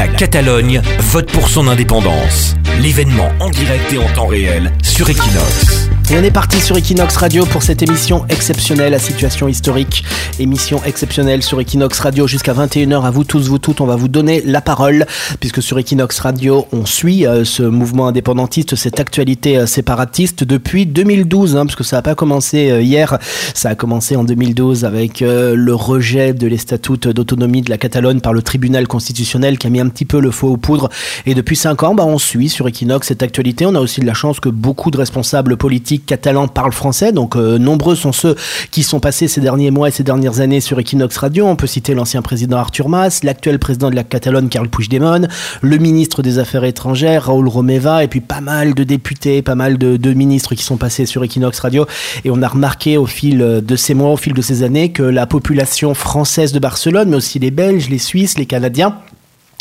La Catalogne vote pour son indépendance. L'événement en direct et en temps réel sur Equinox. Et on est parti sur Equinox Radio pour cette émission exceptionnelle à situation historique. Émission exceptionnelle sur Equinox Radio jusqu'à 21h. À vous tous, vous toutes, on va vous donner la parole puisque sur Equinox Radio, on suit euh, ce mouvement indépendantiste, cette actualité euh, séparatiste depuis 2012, hein, parce ça n'a pas commencé euh, hier, ça a commencé en 2012 avec le rejet de les statuts d'autonomie de la Catalogne par le tribunal constitutionnel qui a mis un petit peu le faux aux poudres. Et depuis 5 ans, bah, on suit sur Equinox cette actualité. On a aussi de la chance que beaucoup de responsables politiques catalans parlent français, donc euh, nombreux sont ceux qui sont passés ces derniers mois et ces dernières années sur Equinox Radio. On peut citer l'ancien président Arthur Mas, l'actuel président de la Catalogne Carl Puigdemont, le ministre des Affaires étrangères Raoul Romeva, et puis pas mal de députés, pas mal de, de ministres qui sont passés sur Equinox Radio. Et on a remarqué au fil de ces mois, au fil de ces années, que la population française de Barcelone, mais aussi les Belges, les Suisses, les Canadiens,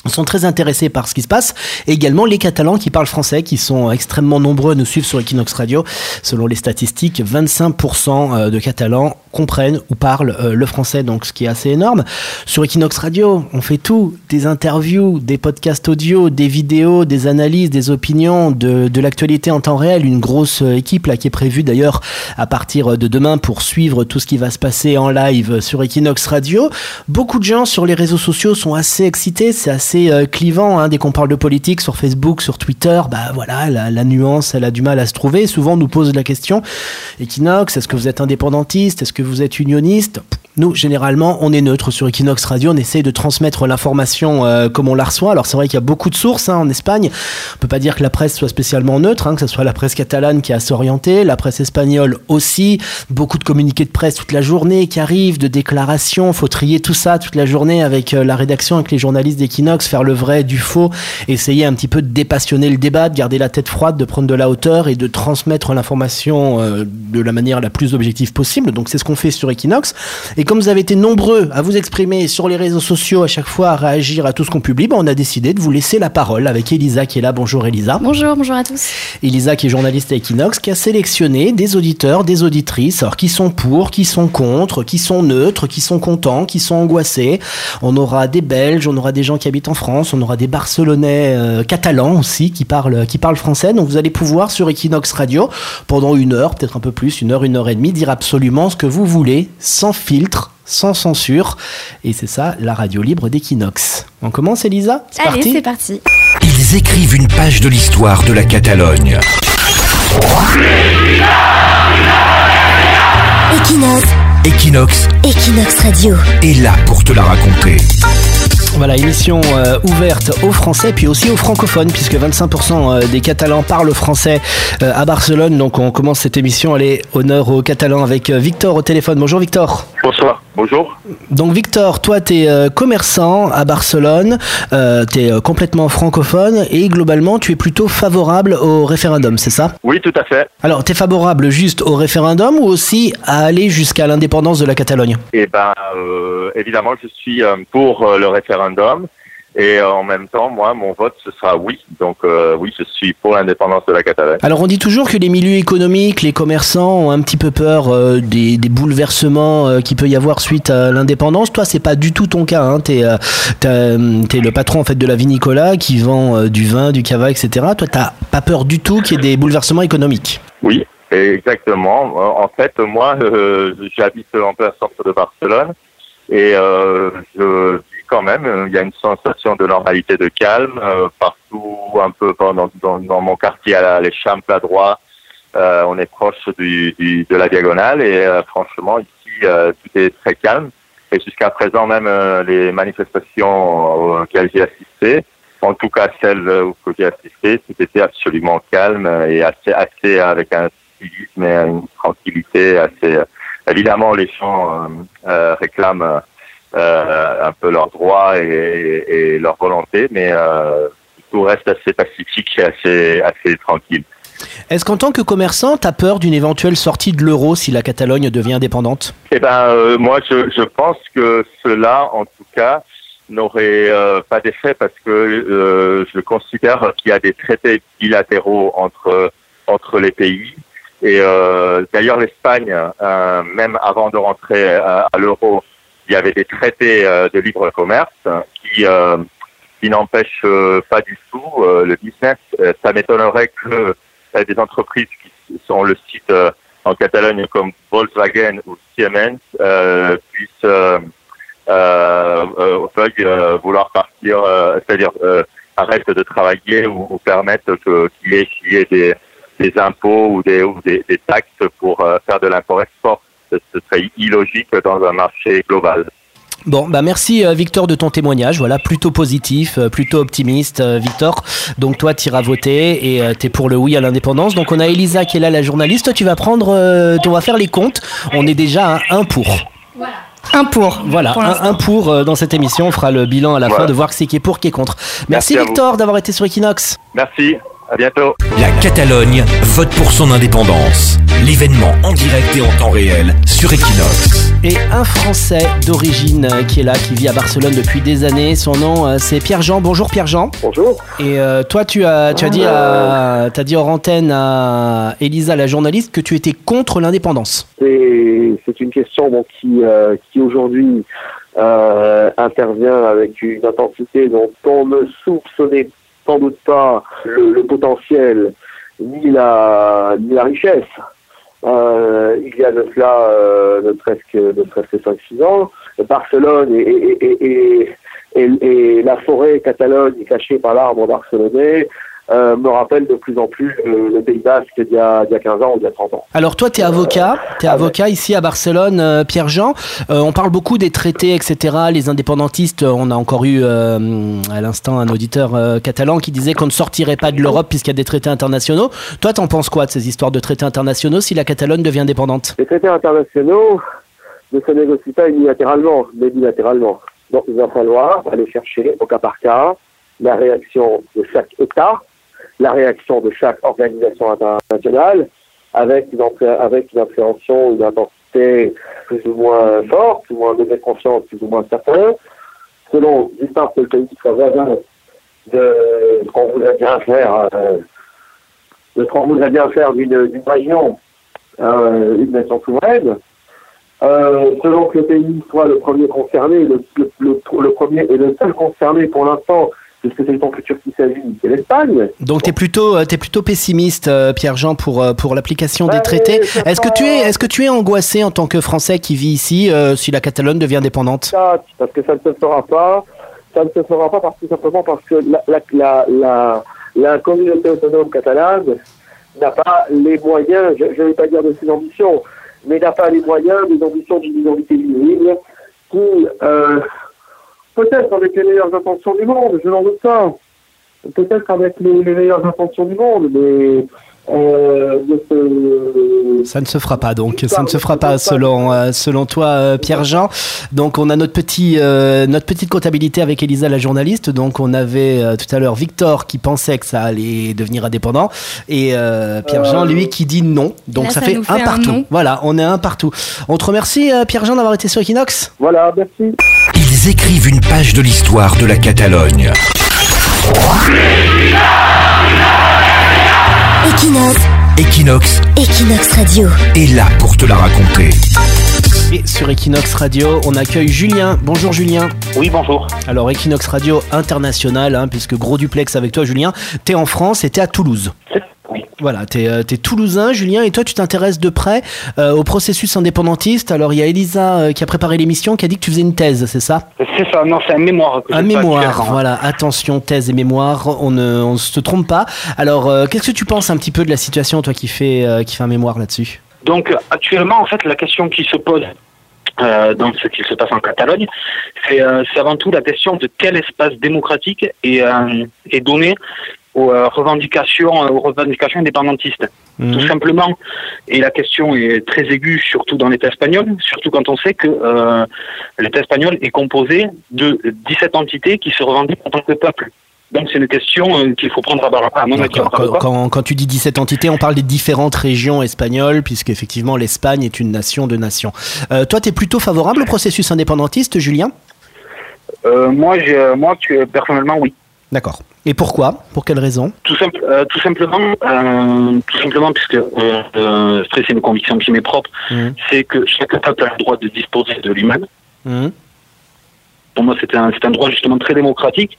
sont très intéressés par ce qui se passe. Et également les Catalans qui parlent français qui sont extrêmement nombreux à nous suivre sur Equinox Radio. Selon les statistiques 25% euh, de Catalans comprennent ou parlent euh, le français donc ce qui est assez énorme. Sur Equinox Radio on fait tout. Des interviews des podcasts audio des vidéos des analyses des opinions de, de l'actualité en temps réel. Une grosse euh, équipe là qui est prévue d'ailleurs à partir de demain pour suivre tout ce qui va se passer en live sur Equinox Radio. Beaucoup de gens sur les réseaux sociaux sont assez excités. C'est assez euh, clivant. Hein, dès qu'on parle de politique sur Facebook, sur Twitter, bah voilà, la, nuance, elle a du mal à se trouver. Souvent, on nous pose la question Equinox, est-ce que vous êtes indépendantiste? Est-ce que vous êtes unioniste? Nous, généralement, on est neutre sur Equinox Radio. On essaye de transmettre l'information euh, comme on la reçoit. Alors, c'est vrai qu'il y a beaucoup de sources hein, en Espagne. On peut pas dire que la presse soit spécialement neutre, hein, que ce soit la presse catalane qui est assez orientée, la presse espagnole aussi. Beaucoup de communiqués de presse toute la journée qui arrivent, de déclarations. Faut trier tout ça toute la journée avec euh, la rédaction, avec les journalistes d'Equinox, faire le vrai du faux, essayer un petit peu de dépassionner le débat, de garder la tête froide, de prendre de la hauteur et de transmettre l'information euh, de la manière la plus objective possible. Donc, c'est ce qu'on fait sur Equinox. Comme vous avez été nombreux à vous exprimer sur les réseaux sociaux, à chaque fois à réagir à tout ce qu'on publie, ben, on a décidé de vous laisser la parole avec Elisa qui est là. Bonjour Elisa. Bonjour, bonjour à tous. Elisa qui est journaliste à Equinox, qui a sélectionné des auditeurs, des auditrices, alors qui sont pour, qui sont contre, qui sont neutres, qui sont contents, qui sont angoissés. On aura des Belges, on aura des gens qui habitent en France, on aura des Barcelonais euh, catalans aussi qui parlent, qui parlent français. Donc vous allez pouvoir sur Equinox Radio pendant une heure, peut-être un peu plus, une heure, une heure et demie, dire absolument ce que vous voulez, sans filtre sans censure. Et c'est ça, la radio libre d'Equinox. On commence, Elisa? C'est Allez, c'est parti. Ils écrivent une page de l'histoire de la Catalogne. Equinox. Equinox. Equinox Radio. Est là pour te la raconter. Voilà, émission euh, ouverte aux Français puis aussi aux francophones, puisque 25% euh, des Catalans parlent français euh, à Barcelone. Donc on commence cette émission. Allez, honneur aux Catalans avec Victor au téléphone. Bonjour Victor. Bonsoir, bonjour. Donc Victor, toi tu es commerçant à Barcelone, tu es complètement francophone et globalement tu es plutôt favorable au référendum, c'est ça? Oui, tout à fait. Alors tu es favorable juste au référendum ou aussi à aller jusqu'à l'indépendance de la Catalogne? Eh ben, évidemment, je suis pour le référendum et euh, en même temps, moi, mon vote, ce sera oui. Donc euh, oui, je suis pour l'indépendance de la Catalogne. Alors on dit toujours que les milieux économiques, les commerçants ont un petit peu peur euh, des, bouleversements euh, qu'il peut y avoir suite à l'indépendance. Toi, c'est pas du tout ton cas. Hein. Tu es, le patron en fait de la vinicola qui vend du vin, du cava, etc. Toi, t'as pas peur du tout qu'il y ait des bouleversements économiques? Oui, exactement. En fait, moi, j'habite en plein centre de Barcelone et je quand même. Euh, il y a une sensation de normalité, de calme euh, partout, un peu dans, dans, dans mon quartier à l'Échampes à droite. Euh, on est proche du, du, de la diagonale et franchement ici tout est très calme. Et jusqu'à présent même les manifestations auxquelles j'ai assisté, en tout cas celles que j'ai assisté, c'était absolument calme et assez, assez avec un civisme et une tranquillité assez. Évidemment, les gens réclament euh, un peu leurs droits et, et, leur volonté, mais euh, tout reste assez pacifique et assez, assez tranquille. Est-ce qu'en tant que commerçant, tu as peur d'une éventuelle sortie de l'euro si la Catalogne devient indépendante? Eh ben, euh, moi, je, je, pense que cela, en tout cas, n'aurait euh, pas d'effet parce que euh, je considère qu'il y a des traités bilatéraux entre entre les pays. Et d'ailleurs, l'Espagne, même avant de rentrer à l'euro, il y avait des traités euh, de libre commerce qui euh, qui n'empêche pas du tout le business. ça m'étonnerait que des entreprises qui sont le site en Catalogne comme Volkswagen ou Siemens puissent vouloir partir, c'est-à-dire arrête de travailler ou, permettre qu'il y ait, des, des, impôts ou des, ou des, des taxes pour faire de l'import-export. Ce serait illogique dans un marché global. Bon, bah merci euh, Victor de ton témoignage. Voilà, plutôt positif, euh, plutôt optimiste, euh, Victor. Donc toi, tu iras voter et tu es pour le oui à l'indépendance. Donc on a Elisa qui est là, la journaliste. Tu vas prendre, tu vas faire les comptes. On est déjà à un pour. Voilà. Un pour. Voilà, un, pour dans cette émission. On fera le bilan à la fin de voir qui est pour, qui est contre. Merci, merci Victor d'avoir été sur Equinox. Merci. À bientôt. La Catalogne vote pour son indépendance. L'événement en direct et en temps réel sur Equinox. Et un Français d'origine euh, qui est là, qui vit à Barcelone depuis des années. Son nom, euh, c'est Pierre-Jean. Bonjour Pierre-Jean. Bonjour. Et euh, toi, tu as, tu as dit, à, as dit hors antenne à Elisa, la journaliste, que tu étais contre l'indépendance. C'est une question qui, qui aujourd'hui intervient avec une intensité dont on ne soupçonnait sans doute pas le, potentiel ni la, ni la richesse. Euh, il y a de cela ne presque ne presque 5-6 ans. Barcelone et, et, et, la forêt Catalogne cachée par l'arbre barcelonais euh, me rappelle de plus en plus le, Pays Basque d'il y, a, 15 ans ou d'il y a 30 ans. Alors toi, tu es avocat, tu es avocat ici à Barcelone, euh, Pierre-Jean. Euh, on parle beaucoup des traités, etc. Les indépendantistes, on a encore eu à l'instant un auditeur catalan qui disait qu'on ne sortirait pas de l'Europe puisqu'il y a des traités internationaux. Toi, t'en penses quoi de ces histoires de traités internationaux si la Catalogne devient indépendante? Les traités internationaux ne se négocient pas unilatéralement, mais bilatéralement. Donc il va falloir aller chercher au cas par cas la réaction de chaque État la réaction de chaque organisation internationale avec une, avec une appréhension, une intensité plus ou moins forte, plus ou moins de confiance, plus ou moins certain, selon d'une part que le pays soit voisin de ce qu'on voudrait bien faire, euh, de ce qu'on voudrait bien faire d'une région, euh, une nation souveraine, euh, selon que le pays soit le premier concerné, le, le, le premier et le seul concerné pour l'instant puisque c'est le temps futur qui s'agit, c'est l'Espagne. Donc tu es plutôt, euh, es plutôt pessimiste, euh, Pierre-Jean, pour, euh, pour l'application des traités. Est-ce que, tu es, est que tu es angoissé en tant que Français qui vit ici si la Catalogne devient indépendante Parce que ça ne se fera pas. Ça ne se fera pas parce, tout simplement parce que la, la, la, la, communauté autonome catalane n'a pas les moyens, je ne vais pas dire de ses ambitions, mais n'a pas les moyens des ambitions d'une minorité visible qui Peut-être avec les meilleures intentions du monde, je n'en doute pas. Peut-être avec les, meilleures intentions du monde, mais euh, ça ne se fera pas donc, ça ne se fera pas selon, euh, selon toi euh, Pierre-Jean. Donc on a notre, petit, notre petite comptabilité avec Elisa la journaliste. Donc on avait tout à l'heure Victor qui pensait que ça allait devenir indépendant et Pierre-Jean lui qui dit non. Donc ça, fait un partout. voilà, on est un partout. On te remercie Pierre-Jean d'avoir été sur Equinox. Voilà, merci. Ils écrivent une page de l'histoire de la Catalogne. Equinox. Equinox. Equinox Radio. Est là pour te la raconter. Et sur Equinox Radio, on accueille Julien. Bonjour Julien. Oui, bonjour. Alors Equinox Radio International, hein, puisque gros duplex avec toi Julien, t'es en France et t'es à Toulouse. Voilà, tu es, euh, toulousain, Julien, et toi, tu t'intéresses de près euh, au processus indépendantiste. Alors, il y a Elisa euh, qui a préparé l'émission qui a dit que tu faisais une thèse, c'est ça? C'est ça, non, c'est un mémoire. un mémoire, voilà. Attention, thèse et mémoire, on ne se trompe pas. Alors, qu'est-ce que tu penses un petit peu de la situation, toi qui fais, qui fait un mémoire là-dessus? Donc, actuellement, en fait, la question qui se pose dans ce qui se passe en Catalogne, c'est avant tout la question de quel espace démocratique est, est donné aux euh, revendications, euh, aux revendications indépendantistes. Mhm. Tout simplement. Et la question est très aiguë, surtout dans l'État espagnol, surtout quand on sait que euh, l'État espagnol est composé de 17 entités qui se revendiquent en tant que peuple. Donc c'est une question qu'il faut prendre à, mon avis. Quand, quand, tu dis 17 entités, on parle des différentes régions espagnoles, puisque effectivement l'Espagne est une nation de nations. toi, tu es plutôt favorable au processus indépendantiste, Julien? Moi, moi personnellement, oui. D'accord. Et pourquoi? Pour quelle raison? Tout, simple, euh, tout simplement, euh, tout simplement puisque euh, c'est une conviction qui m'est propre, mmh. c'est que chaque peuple a le droit de disposer de lui-même. Mmh. Pour moi, c'est un, un droit justement très démocratique.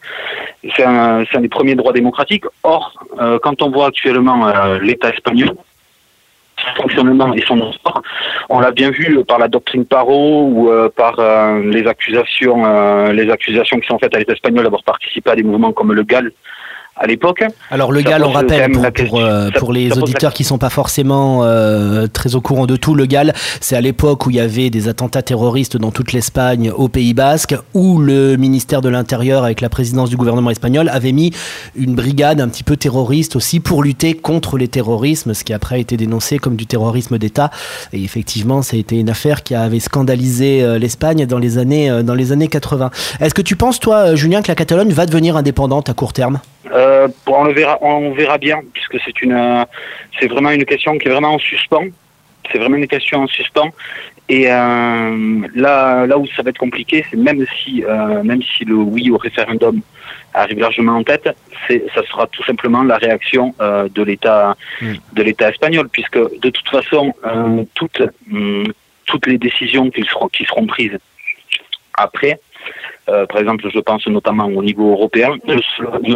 C'est un, un, des premiers droits démocratiques. Or, quand on voit actuellement l'État espagnol, fonctionnement et son histoire, on l'a bien vu par la doctrine Paro ou euh, par euh, les accusations, euh, les accusations qui sont faites à l'État espagnol d'avoir participé à des mouvements comme le GAL à l'époque. Alors le GAL, on rappelle pour, pour, euh, pour les auditeurs qui sont pas forcément euh, très au courant de tout, le GAL, c'est à l'époque où il y avait des attentats terroristes dans toute l'Espagne, au Pays Basque, où le ministère de l'Intérieur, avec la présidence du gouvernement espagnol, avait mis une brigade un petit peu terroriste aussi pour lutter contre les terrorismes, ce qui après a été dénoncé comme du terrorisme d'État. Et effectivement, ça a été une affaire qui avait scandalisé euh, l'Espagne dans les années dans les années 80. Est-ce que tu penses, toi, Julien, que la Catalogne va devenir indépendante à court terme? Euh, on le verra, on verra bien, puisque c'est une, c'est vraiment une question qui est vraiment en suspens. C'est vraiment une question en suspens. Et euh, là, là où ça va être compliqué, c'est même si, euh, même si le oui au référendum arrive largement en tête, c'est, ça sera tout simplement la réaction euh, de l'État, Mm. de l'État espagnol, puisque de toute façon, euh, toutes, hum, toutes les décisions qui seront, qui seront prises après, euh, par exemple, je pense notamment au niveau européen, ne,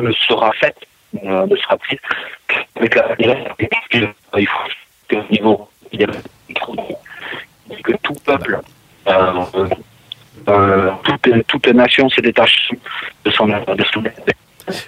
ne sera faite, euh, ne sera prise qu'avec la il faut qu'au niveau que tout peuple, euh, euh, toute, nation se détache de son, de son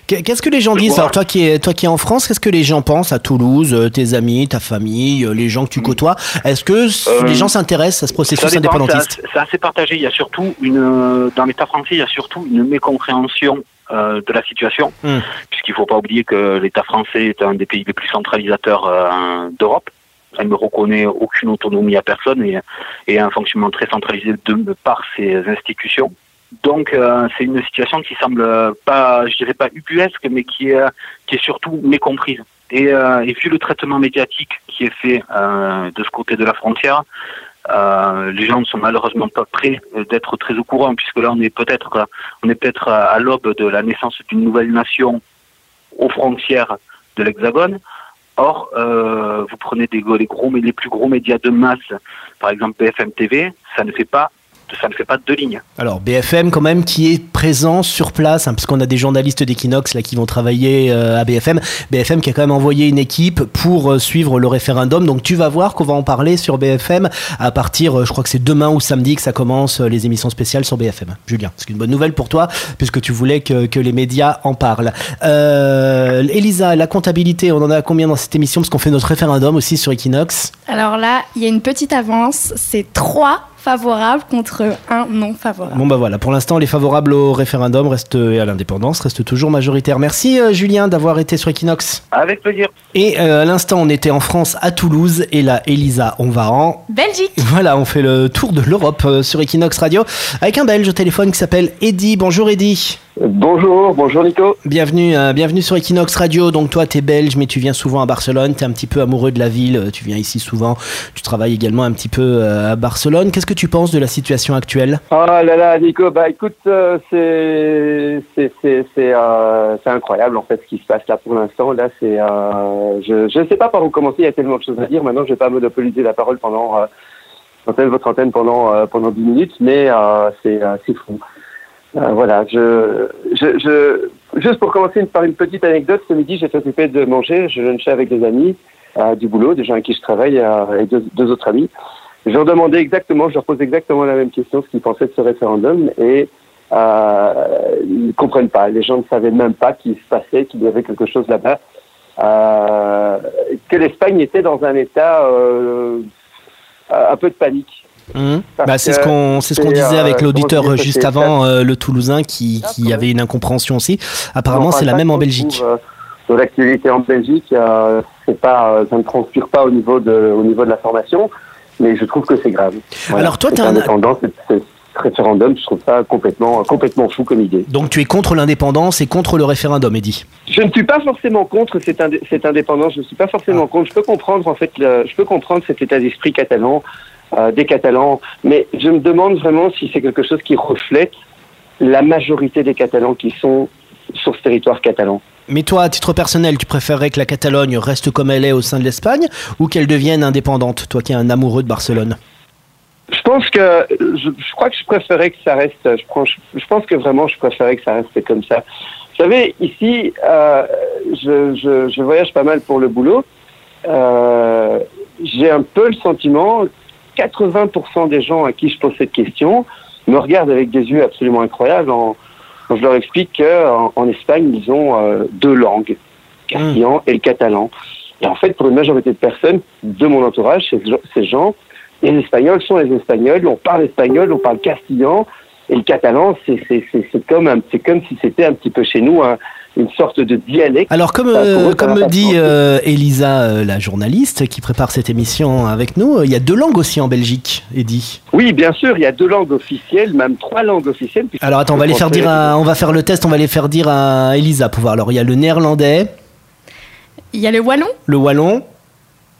Qu'est-ce que les gens disent Alors toi qui es toi qui es en France, qu'est-ce que les gens pensent à Toulouse, euh, tes amis, ta famille, euh, les gens que tu côtoies? Est-ce que Euh, les gens s'intéressent à ce processus dépend, indépendantiste? C'est assez partagé. Il y a surtout une, dans l'État français, il y a surtout une mécompréhension euh, de la situation, Hmm. puisqu'il ne faut pas oublier que l'État français est un des pays les plus centralisateurs euh, d'Europe. Elle ne reconnaît aucune autonomie à personne et, et un fonctionnement très centralisé de par ses institutions. Donc euh, c'est une situation qui semble pas, je dirais pas ubuesque, mais qui est, qui est surtout mécomprise. Et, euh, vu le traitement médiatique qui est fait euh, de ce côté de la frontière, les gens ne sont malheureusement pas prêts d'être très au courant, puisque là on est peut-être on est peut-être à l'aube de la naissance d'une nouvelle nation aux frontières de l'Hexagone. Or, vous prenez des, les plus gros médias de masse, par exemple BFM TV, ça ne fait pas, ça ne fait pas deux lignes. Alors BFM quand même qui est présent sur place, hein, parce qu'on a des journalistes d'Equinox là qui vont travailler euh, à BFM. BFM qui a quand même envoyé une équipe pour euh, suivre le référendum. Donc tu vas voir qu'on va en parler sur BFM à partir, euh, je crois que c'est demain ou samedi que ça commence euh, les émissions spéciales sur BFM. Julien, c'est une bonne nouvelle pour toi puisque tu voulais que, que les médias en parlent. Euh, Elisa, la comptabilité, on en a combien dans cette émission? Parce qu'on fait notre référendum aussi sur Equinox. Alors là, il y a une petite avance. C'est 3 favorables contre un non favorable. Bon bah voilà, pour l'instant les favorables au référendum restent et à l'indépendance restent toujours majoritaires. Merci euh, Julien d'avoir été sur Equinox. Avec plaisir. Et euh, à l'instant on était en France à Toulouse et là Elisa on va en Belgique. voilà on fait le tour de l'Europe euh, sur Equinox Radio avec un Belge au téléphone qui s'appelle Eddy. Bonjour Eddy. Bonjour, bonjour Nico. Bienvenue, euh, bienvenue sur Equinox Radio. Donc toi, tu es belge, mais tu viens souvent à Barcelone. Tu es un petit peu amoureux de la ville. Tu viens ici souvent. Tu travailles également un petit peu euh, à Barcelone. Qu'est-ce que tu penses de la situation actuelle? Oh là là, Nico, bah écoute, euh, c'est c'est c'est c'est euh, c'est incroyable en fait ce qui se passe là pour l'instant. Là, c'est euh, je je sais pas par où commencer. Il y a tellement de choses à dire. Maintenant, je vais pas monopoliser la parole pendant euh, votre antenne pendant euh, pendant 10 minutes, mais c'est c'est fou. Euh, voilà, je, je, je, juste pour commencer par une petite anecdote, ce midi, j'étais occupé de manger, je lunchais avec des amis euh, du boulot, des gens avec qui je travaille, euh, et deux, autres amis. Je leur demandais exactement, je leur posais exactement la même question, ce qu'ils pensaient de ce référendum, et ils ne comprennent pas. Les gens ne savaient même pas qu'il se passait, qu'il y avait quelque chose là-bas, que l'Espagne était dans un état un peu de panique. Parce Bah, c'est ce qu'on ce qu'on disait euh, avec l'auditeur comment euh, juste avant, euh, le Toulousain, qui, qui avait une incompréhension aussi. Apparemment, c'est la même en Belgique. euh, De l'actualité en Belgique, euh, c'est pas, euh, ça ne transpire pas au niveau de, au niveau de la formation, mais je trouve que c'est grave. Alors, toi, t'es un- indépendant, référendum, je trouve ça complètement, complètement fou comme idée. Donc tu es contre l'indépendance et contre le référendum, Eddy. Je ne suis pas forcément contre cette, indé- cette indépendance. Je ne suis pas forcément Ah. contre. Je peux comprendre en fait, le- je peux comprendre cet état d'esprit catalan euh, des Catalans, mais je me demande vraiment si c'est quelque chose qui reflète la majorité des Catalans qui sont sur ce territoire catalan. Mais toi, à titre personnel, tu préférerais que la Catalogne reste comme elle est au sein de l'Espagne ou qu'elle devienne indépendante, toi qui es un amoureux de Barcelone? Je pense que je, je crois que je préférais que ça reste. Je, prends- je, je pense que vraiment je préférais que ça reste comme ça. Vous savez, ici, euh, je voyage pas mal pour le boulot. Euh, J'ai un peu le sentiment, 80% des gens à qui je pose cette question me regardent avec des yeux absolument incroyables en, quand je leur explique qu'en en Espagne, ils ont euh, deux langues, castillan et le catalan. Et en fait, pour une majorité de personnes de mon entourage, ces, ces gens, les Espagnols sont les Espagnols, on parle espagnol, on parle castillan, et le catalan, c'est comme, comme si c'était un petit peu chez nous un- une sorte de dialecte. Alors comme, euh, comme me dit euh, Elisa, euh, la journaliste qui prépare cette émission avec nous, euh, il y a deux langues aussi en Belgique, Eddy. Oui, bien sûr, il y a deux langues officielles, même trois langues officielles. Alors attends, on va le les faire dire à- on va faire le test, on va les faire dire à Elisa pour voir. Alors il y a le néerlandais, Il y a le wallon le wallon.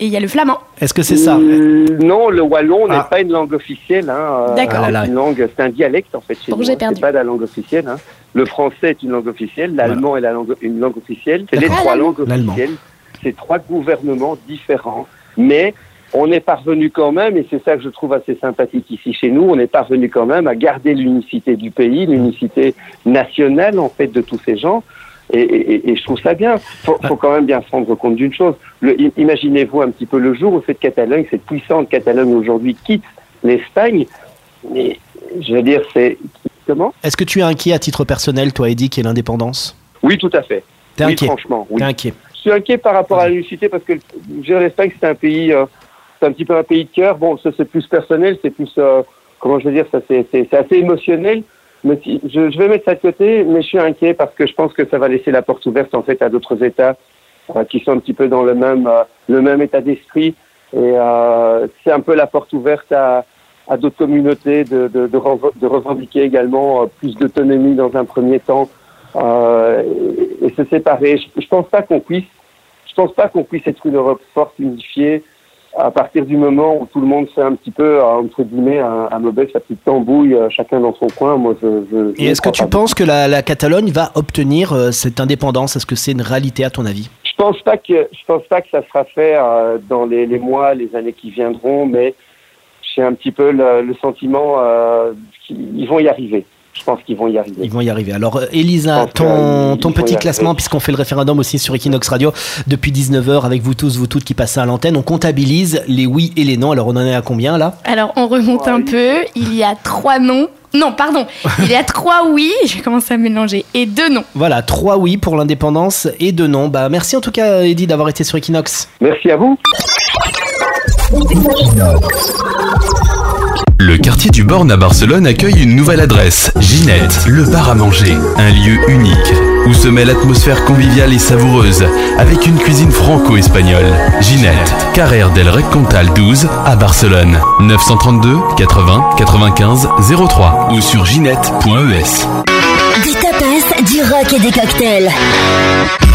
et il y a le flamand. Est-ce que c'est ça? Euh, Non, le wallon Ah. n'est pas une langue officielle. Hein. D'accord. Ah. C'est une langue, c'est un dialecte en fait. Chez nous, j'ai hein. perdu. C'est pas la langue officielle. Hein. Le français est une langue officielle, l'allemand est la langue, une langue officielle. C'est les trois langues officielles. C'est trois gouvernements différents, mais on est parvenu quand même, et c'est ça que je trouve assez sympathique ici chez nous, on est parvenu quand même à garder l'unicité du pays, l'unicité nationale en fait de tous ces gens. Et, et- et je trouve ça bien. Faut, faut quand même bien se rendre compte d'une chose. Imaginez-vous un petit peu le jour où cette Catalogne, cette puissante Catalogne aujourd'hui quitte l'Espagne. Mais je veux dire, c'est comment Est-ce que tu es inquiet à titre personnel, toi, Eddy, qui est l'indépendance? Oui, tout à fait. T'es oui, inquiet? franchement, oui. T'es inquiet? Je suis inquiet par rapport à l'unicité parce que je l'Espagne, c'est un pays, euh, c'est un petit peu un pays de cœur. Bon, ça c'est plus personnel, c'est plus, euh, comment je veux dire, ça c'est c'est- c'est assez émotionnel. Mais si, je, je vais mettre ça de côté, mais je suis inquiet parce que je pense que ça va laisser la porte ouverte en fait à d'autres États euh, qui sont un petit peu dans le même, le même état d'esprit. Et c'est un peu la porte ouverte à, à d'autres communautés de, de, de, rev- de revendiquer également euh, plus d'autonomie dans un premier temps euh, et, et se séparer. Je, je pense pas qu'on puisse, je pense pas qu'on puisse être une Europe forte, unifiée, à partir du moment où tout le monde fait un petit peu, euh, entre guillemets, un, un mauvais, sa petite tambouille, euh, chacun dans son coin. Moi, je. je, je Et ne est-ce que tu penses que la, la Catalogne va obtenir euh, cette indépendance? Est-ce que c'est une réalité à ton avis? Je pense pas que je pense pas que ça sera fait euh, dans les, les mois, les années qui viendront, mais j'ai un petit peu le, le sentiment euh, qu'ils vont y arriver. Je pense qu'ils vont y arriver. Ils vont y arriver. Alors, euh, Elisa, ton, ton petit classement, puisqu'on fait le référendum aussi sur Equinox Radio depuis 19h avec vous tous, vous toutes qui passez à l'antenne, on comptabilise les oui et les non. Alors, on en est à combien là? Alors on remonte un peu. Il y a trois non. Non, pardon. Il y a trois oui. Je commence à mélanger. Et deux non. Voilà, trois oui pour l'indépendance et deux non. Bah, merci en tout cas, Eddy, d'avoir été sur Equinox. Merci à vous. Le quartier du Born à Barcelone accueille une nouvelle adresse, Ginette, le bar à manger, un lieu unique où se met l'atmosphère conviviale et savoureuse avec une cuisine franco-espagnole. Ginette, Carrère del Reccontal 12 à Barcelone, 932 80 95 03 ou sur ginette.es. Des tapas, du rock et des cocktails.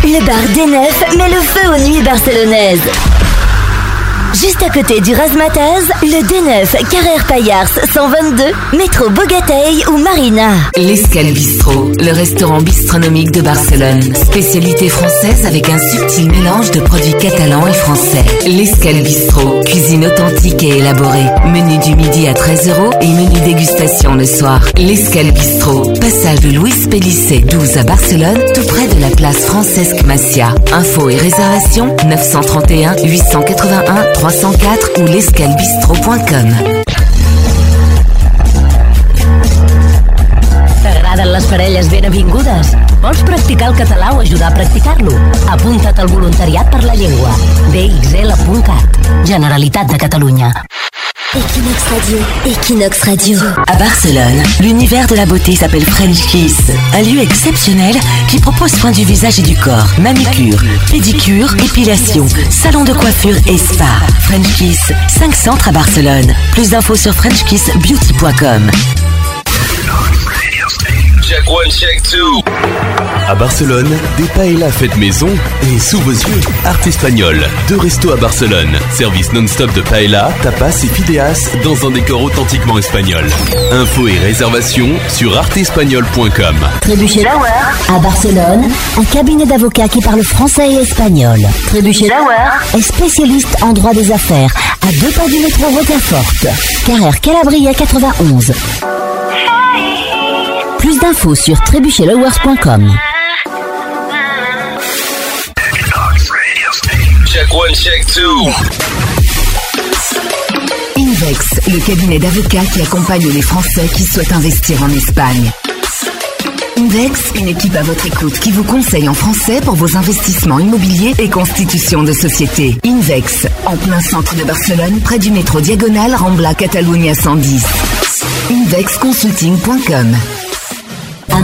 Le bar D9 met le feu aux nuits barcelonaises. Juste à côté du Razmataz, le D9 Carrère Payars 122, métro Bogatei ou Marina. L'Escale Bistrot, le restaurant bistronomique de Barcelone. Spécialité française avec un subtil mélange de produits catalans et français. L'Escale Bistrot, cuisine authentique et élaborée. Menu du midi à 13 euros et menu dégustation le soir. L'Escale Bistrot, passage de Louis Pellicet 12 à Barcelone, tout près de la place Francesque Macia. Infos et réservations 931 881 304 ou l'escalebistro.com. T'agraden les parelles ben avingudes? Vols practicar el català o ajudar a practicar-lo? Apunta't al voluntariat per la llengua. dxl.cat. Generalitat de Catalunya. Equinox Radio. Equinox Radio. À Barcelone, l'univers de la beauté s'appelle French Kiss, un lieu exceptionnel qui propose soins du visage et du corps, manucure, pédicure, épilation, salon de coiffure et spa. French Kiss, 5 centres à Barcelone. Plus d'infos sur frenchkissbeauty.com. Check one, check two. À Barcelone, des paellas faites maison et sous vos yeux, Art Espagnol. Deux restos à Barcelone. Service non-stop de paella, tapas et fideas dans un décor authentiquement espagnol. Infos et réservations sur artespagnol.com. Trébuchet Lauer, à Barcelone, un cabinet d'avocats qui parle français et espagnol. Trébuchet Lauer est spécialiste en droit des affaires, à deux pas du métro Rocafort. Carrère Calabria 91. Plus d'infos sur trébuchetlowers.com. Check one, check two. Invex, le cabinet d'avocats qui accompagne les Français qui souhaitent investir en Espagne. Invex, une équipe à votre écoute qui vous conseille en français pour vos investissements immobiliers et constitution de société. Invex, en plein centre de Barcelone, près du métro Diagonal Rambla Catalunya 110. Invexconsulting.com À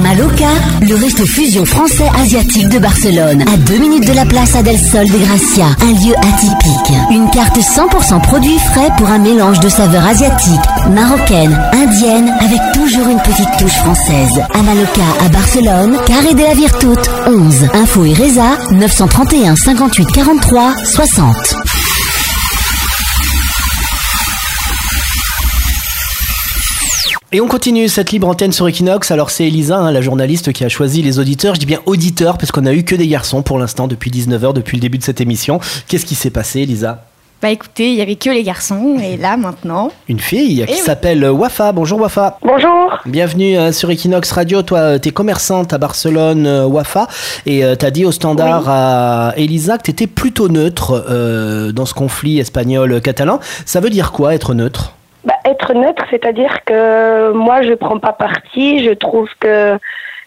le resto fusion français-asiatique de Barcelone, à deux minutes de la place Adel Sol de Gracia, un lieu atypique. Une carte 100% produits frais pour un mélange de saveurs asiatiques, marocaines, indiennes, avec toujours une petite touche française. À à Barcelone, Carré de la Virtute, 11. Info et Reza, 931 58 43 60. Et on continue cette libre antenne sur Equinox. Alors c'est Elisa, hein, la journaliste, qui a choisi les auditeurs. Je dis bien auditeurs parce qu'on a eu que des garçons pour l'instant depuis 19h, depuis le début de cette émission. Qu'est-ce qui s'est passé, Elisa? Bah écoutez, il y avait que les garçons et là maintenant. Une fille qui oui. s'appelle Wafa. Bonjour Wafa. Bonjour. Bienvenue euh, sur Equinox Radio. Toi, euh, t'es commerçante à Barcelone, euh, Wafa, et euh, t'as dit au standard à Elisa que t'étais plutôt neutre euh, dans ce conflit espagnol-catalan. Ça veut dire quoi être neutre? Neutre, c'est-à-dire que moi, je prends pas parti. Je trouve que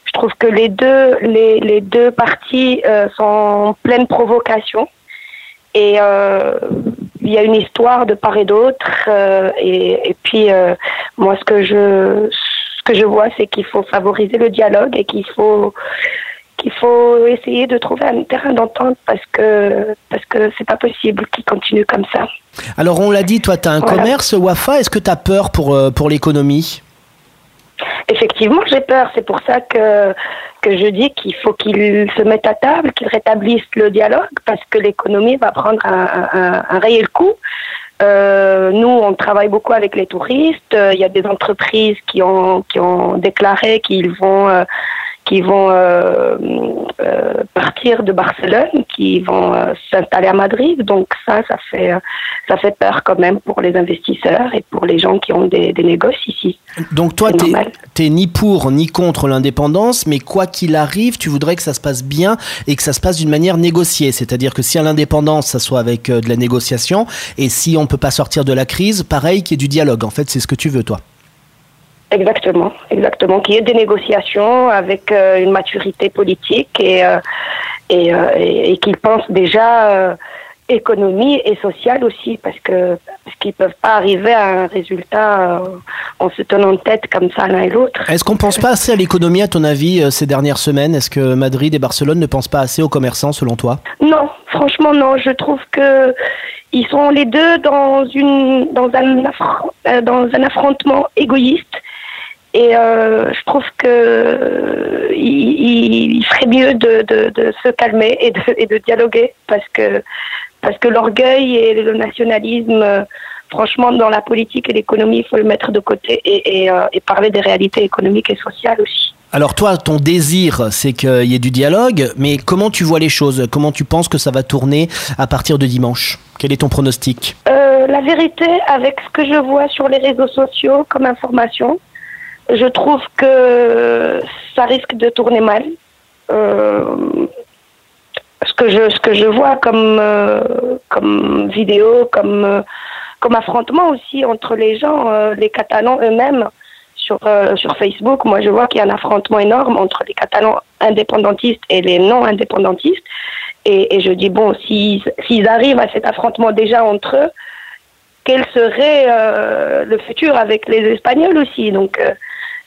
je trouve que les deux les, deux parties euh, sont en pleine provocation et euh, il y a une histoire de part et d'autre. euh, et, et puis moi, ce que je ce que je vois, c'est qu'il faut favoriser le dialogue et qu'il faut qu'il faut essayer de trouver un terrain d'entente parce que parce que c'est pas possible qu'il continue comme ça. Alors on l'a dit, toi, t'as un Voilà. commerce, Wafa. Est-ce que t'as peur pour, euh, pour l'économie? Effectivement, j'ai peur. C'est pour ça que, que je dis qu'il faut qu'il se mette à table, qu'il rétablisse le dialogue, parce que l'économie va prendre un, un, un réel coup. Euh, nous, on travaille beaucoup avec les touristes. Euh, Il y a des entreprises qui ont, qui ont déclaré qu'ils vont, euh, qui vont euh, euh, partir de Barcelone, qui vont euh, s'installer à Madrid. Donc ça, ça fait, ça fait peur quand même pour les investisseurs et pour les gens qui ont des, des négoces ici. Donc toi, normal. t'es ni pour ni contre l'indépendance, mais quoi qu'il arrive, tu voudrais que ça se passe bien et que ça se passe d'une manière négociée. C'est-à-dire que si à l'indépendance, ça soit avec de la négociation, et si on peut pas sortir de la crise, pareil, qu'il y ait du dialogue. En fait, c'est ce que tu veux, toi. Exactement, exactement. Qu'il y ait des négociations avec euh, une maturité politique et, euh, et, euh, et, et qu'ils pensent déjà économie et sociale aussi, parce que parce qu'ils peuvent pas arriver à un résultat en se tenant tête comme ça l'un et l'autre. Est-ce qu'on pense pas assez à l'économie, à ton avis, ces dernières semaines? Est-ce que Madrid et Barcelone ne pensent pas assez aux commerçants, selon toi? Non, franchement non. Je trouve que ils sont les deux dans une dans un dans un affrontement égoïste. Et euh, je trouve que il, il- ferait mieux de, de, de se calmer et de, et de dialoguer parce que parce que l'orgueil et le nationalisme, euh, franchement, dans la politique et l'économie, il faut le mettre de côté et, et, euh, et parler des réalités économiques et sociales aussi. Alors toi, ton désir, c'est qu'il y ait du dialogue, mais comment tu vois les choses? Comment tu penses que ça va tourner à partir de dimanche? Quel est ton pronostic? Euh, la vérité, avec ce que je vois sur les réseaux sociaux comme information, je trouve que ça risque de tourner mal. Euh, ce que je ce que je vois comme euh, comme vidéo, comme euh, comme affrontement aussi entre les gens, les Catalans eux-mêmes sur sur Facebook. Moi, je vois qu'il y a un affrontement énorme entre les Catalans indépendantistes et les non indépendantistes. Et, je dis bon, s'ils arrivent à cet affrontement déjà entre eux, quel serait le futur avec les Espagnols aussi? Donc,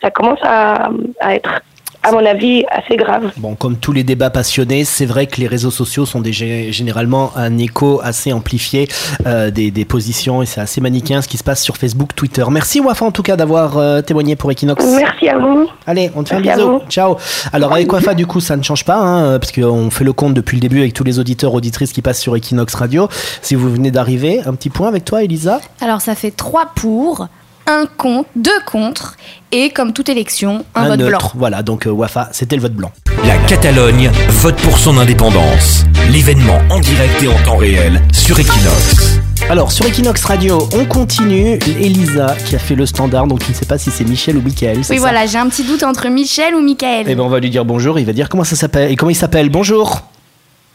ça commence à, à être à mon avis, assez grave. Bon, comme tous les débats passionnés, c'est vrai que les réseaux sociaux sont des, généralement un écho assez amplifié euh, des, des, positions et c'est assez manichéen ce qui se passe sur Facebook, Twitter. Merci Wafa en tout cas d'avoir euh, témoigné pour Equinox. Merci à vous. Allez, on te fait un bisou. Ciao. Alors avec Wafa du coup ça ne change pas hein, parce qu'on fait le compte depuis le début avec tous les auditeurs auditrices qui passent sur Equinox Radio. Si vous venez d'arriver, un petit point avec toi Elisa. Alors ça fait 3 pour un contre, deux contre, et comme toute élection, un, vote blanc. Voilà, donc euh, Wafa, c'était le vote blanc. La Catalogne vote pour son indépendance. L'événement en direct et en temps réel sur Equinox. Alors, sur Equinox Radio, on continue. Elisa qui a fait le standard, donc je ne sais pas si c'est Michel ou Michael. Oui, voilà, j'ai un petit doute entre Michel ou Michael. Eh ben, on va lui dire bonjour, il va dire comment ça s'appelle et comment il s'appelle. Bonjour.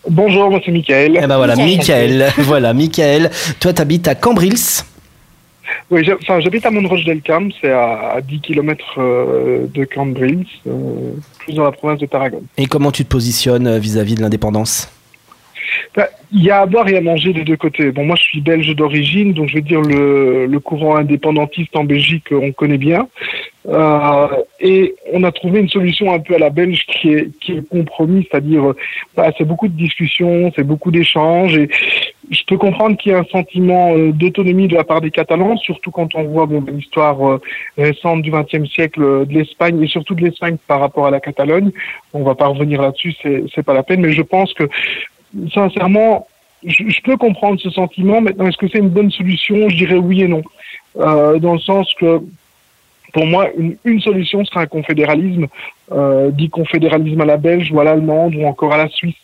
Bonjour, moi c'est Michael. Eh ben voilà, Michael. voilà, Michael. Toi, tu habites à Cambrils. Oui, j'habite à Montroche-Delcam, c'est à, 10 km euh, de Cambrils, euh, plus dans la province de Tarragone. Et comment tu te positionnes euh, vis-à-vis de l'indépendance? Bah, il y a à boire et à manger des deux côtés. Bon, moi, je suis belge d'origine, donc je veux dire le, le courant indépendantiste en Belgique, on connaît bien. Euh, et on a trouvé une solution un peu à la belge qui est, qui est compromis, c'est-à-dire, bah, c'est beaucoup de discussions, c'est beaucoup d'échanges, et je peux comprendre qu'il y a un sentiment euh, d'autonomie de la part des Catalans, surtout quand on voit l'histoire euh, récente du XXe siècle euh, de l'Espagne et surtout de l'Espagne par rapport à la Catalogne. On va pas revenir là-dessus, c'est c'est pas la peine, mais je pense que sincèrement, je, je peux comprendre ce sentiment. Maintenant, est-ce que c'est une bonne solution? Je dirais oui et non, euh, dans le sens que pour moi, une, une, solution serait un confédéralisme, euh, dit confédéralisme à la belge ou à l'allemande ou encore à la suisse,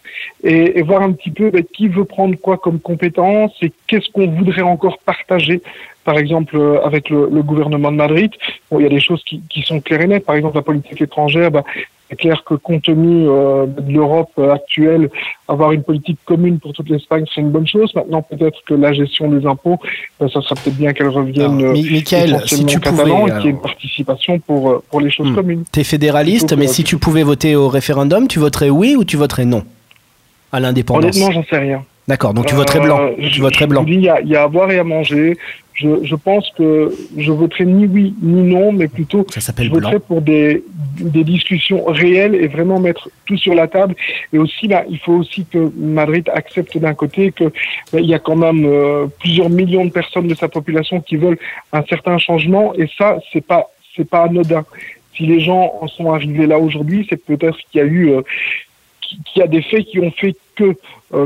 et, et voir un petit peu ben, qui veut prendre quoi comme compétence et qu'est-ce qu'on voudrait encore partager, par exemple euh, avec le, le, gouvernement de Madrid. Bon, il y a des choses qui, qui, sont claires et nettes, par exemple la politique étrangère, ben, c'est clair que compte tenu euh, de l'Europe actuelle, avoir une politique commune pour toute l'Espagne, c'est une bonne chose. Maintenant, peut-être que la gestion des impôts, ben, ça serait peut-être bien qu'elle revienne Michael, si tu catalan pouvais, et qu'il y ait une participation pour, euh, pour les choses hmm. communes. Tu es fédéraliste, mais si tu pouvais voter au référendum, tu voterais oui ou tu voterais non à l'indépendance? Honnêtement, j'en sais rien. D'accord, donc tu voterais blanc. Euh, tu voterais blanc. Il y, a, il y a à boire et à manger. Je, je pense que je voterai ni oui ni non, mais plutôt Ça je voterai blanc. pour des, des discussions réelles et vraiment mettre tout sur la table. Et aussi, bah, il faut aussi que Madrid accepte d'un côté que bah, il y a quand même euh, plusieurs millions de personnes de sa population qui veulent un certain changement. Et ça, c'est pas c'est pas anodin. Si les gens en sont arrivés là aujourd'hui, c'est peut-être qu'il y a eu euh, qu'il y a des faits qui ont fait que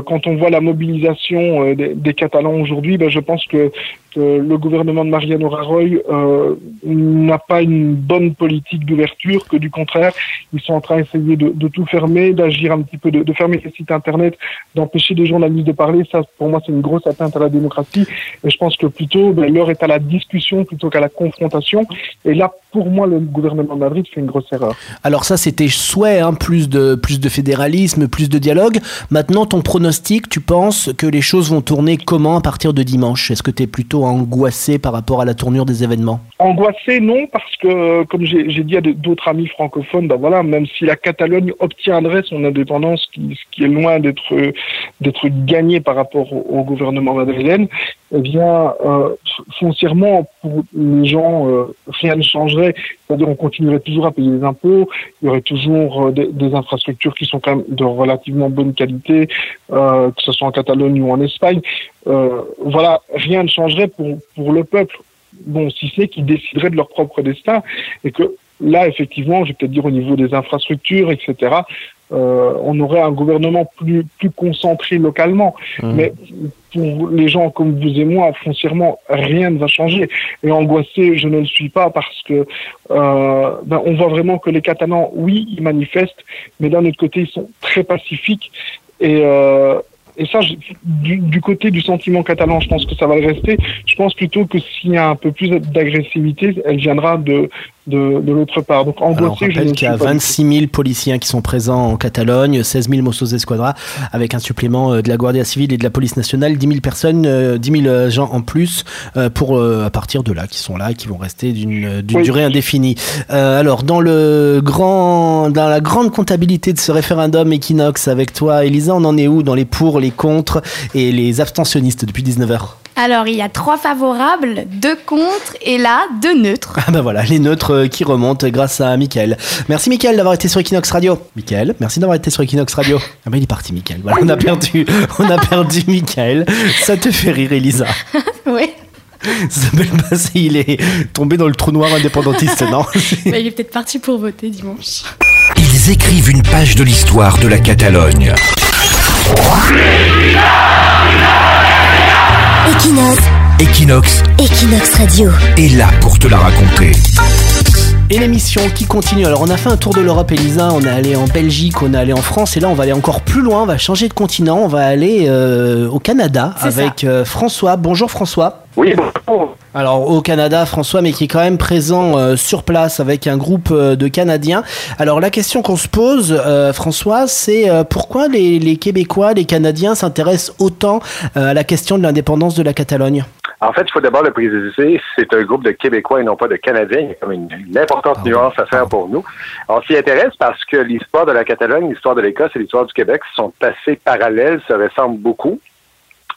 quand on voit la mobilisation euh, des, Catalans aujourd'hui, ben, je pense que, le gouvernement de Mariano Rajoy euh, n'a pas une bonne politique d'ouverture, que du contraire, ils sont en train d'essayer de, tout fermer, d'agir un petit peu, de, fermer les sites internet, d'empêcher les journalistes de parler. Ça, pour moi, c'est une grosse atteinte à la démocratie. Et je pense que plutôt, ben, l'heure est à la discussion plutôt qu'à la confrontation. Et là, pour moi, le gouvernement de Madrid fait une grosse erreur. Alors ça, c'était souhait, hein, plus de plus de fédéralisme, plus de dialogue. Maintenant, ton tu penses que les choses vont tourner comment à partir de dimanche? Est-ce que tu es plutôt angoissé par rapport à la tournure des événements? Angoissé, non, parce que, comme j'ai dit à d'autres amis francophones, ben voilà, même si la Catalogne obtiendrait son indépendance, qui, qui est loin d'être gagnée par rapport au, gouvernement madrilène, eh bien, euh, foncièrement, pour les gens, euh, rien ne changerait. C'est-à-dire, on continuerait toujours à payer des impôts, il y aurait toujours euh, des, infrastructures qui sont quand même de relativement bonne qualité, euh, que ce soit en Catalogne ou en Espagne. Euh, voilà, rien ne changerait pour, pour le peuple. Bon, si c'est qu'ils décideraient de leur propre destin et que là, effectivement, je vais peut-être dire au niveau des infrastructures, etc., euh, on aurait un gouvernement plus, plus concentré localement. Mmh. Mais pour les gens comme vous et moi, foncièrement, rien ne va changer. Et angoissé, je ne le suis pas parce que euh, ben, on voit vraiment que les Catalans, oui, ils manifestent, mais d'un autre côté, ils sont très pacifiques. Et, euh, et ça, du, du, côté du sentiment catalan, je pense que ça va le rester. Je pense plutôt que s'il y a un peu plus d'agressivité, elle viendra de, de, de l'autre part. Donc, angoissé, Alors, on rappelle qu'il y a 26 000 policiers qui sont présents en Catalogne, 16 000 Mossos d'Esquadra, avec un supplément euh, de la Guardia Civile et de la police nationale, 10 000 personnes, euh, 10 000 gens en plus euh, pour à partir de là, qui sont là, qui vont rester d'une oui. durée indéfinie. alors, dans le grand, dans la grande comptabilité de ce référendum Equinox avec toi, Elisa, on en est où dans les pour, les contre et les abstentionnistes depuis 19 heures? Alors, il y a trois favorables, deux contre et là, deux neutres. Ah bah voilà, les neutres euh, qui remontent grâce à Mickaël. Merci Mickaël d'avoir été sur Equinox Radio. Mickaël, merci d'avoir été sur Equinox Radio. Ah bah il est parti Mickaël. Voilà, on a perdu, on a perdu Mickaël. Ça te fait rire Elisa. oui. Ça s'appelle passer, il est tombé dans le trou noir indépendantiste, non Bah, il est peut-être parti pour voter dimanche. Ils écrivent une page de l'histoire de la Catalogne. Equinox, Equinox Equinox Radio. est là pour te la raconter. Et l'émission qui continue. Alors on a fait un tour de l'Europe, Elisa. On est allé en Belgique, on est allé en France, et là on va aller encore plus loin. On va changer de continent. On va aller euh, au Canada avec euh, François. Bonjour François. Oui, bonjour. Alors au Canada, François, mais qui est quand même présent euh, sur place avec un groupe euh, de Canadiens. Alors la question qu'on se pose, euh, François, c'est euh, pourquoi les, les Québécois, les Canadiens s'intéressent autant euh, à la question de l'indépendance de la Catalogne? En fait, il faut d'abord le préciser, c'est un groupe de Québécois et non pas de Canadiens. Il y a comme une, une importante nuance à faire pour nous. On s'y intéresse parce que l'histoire de la Catalogne, l'histoire de l'Écosse et l'histoire du Québec sont assez parallèles, se ressemblent beaucoup.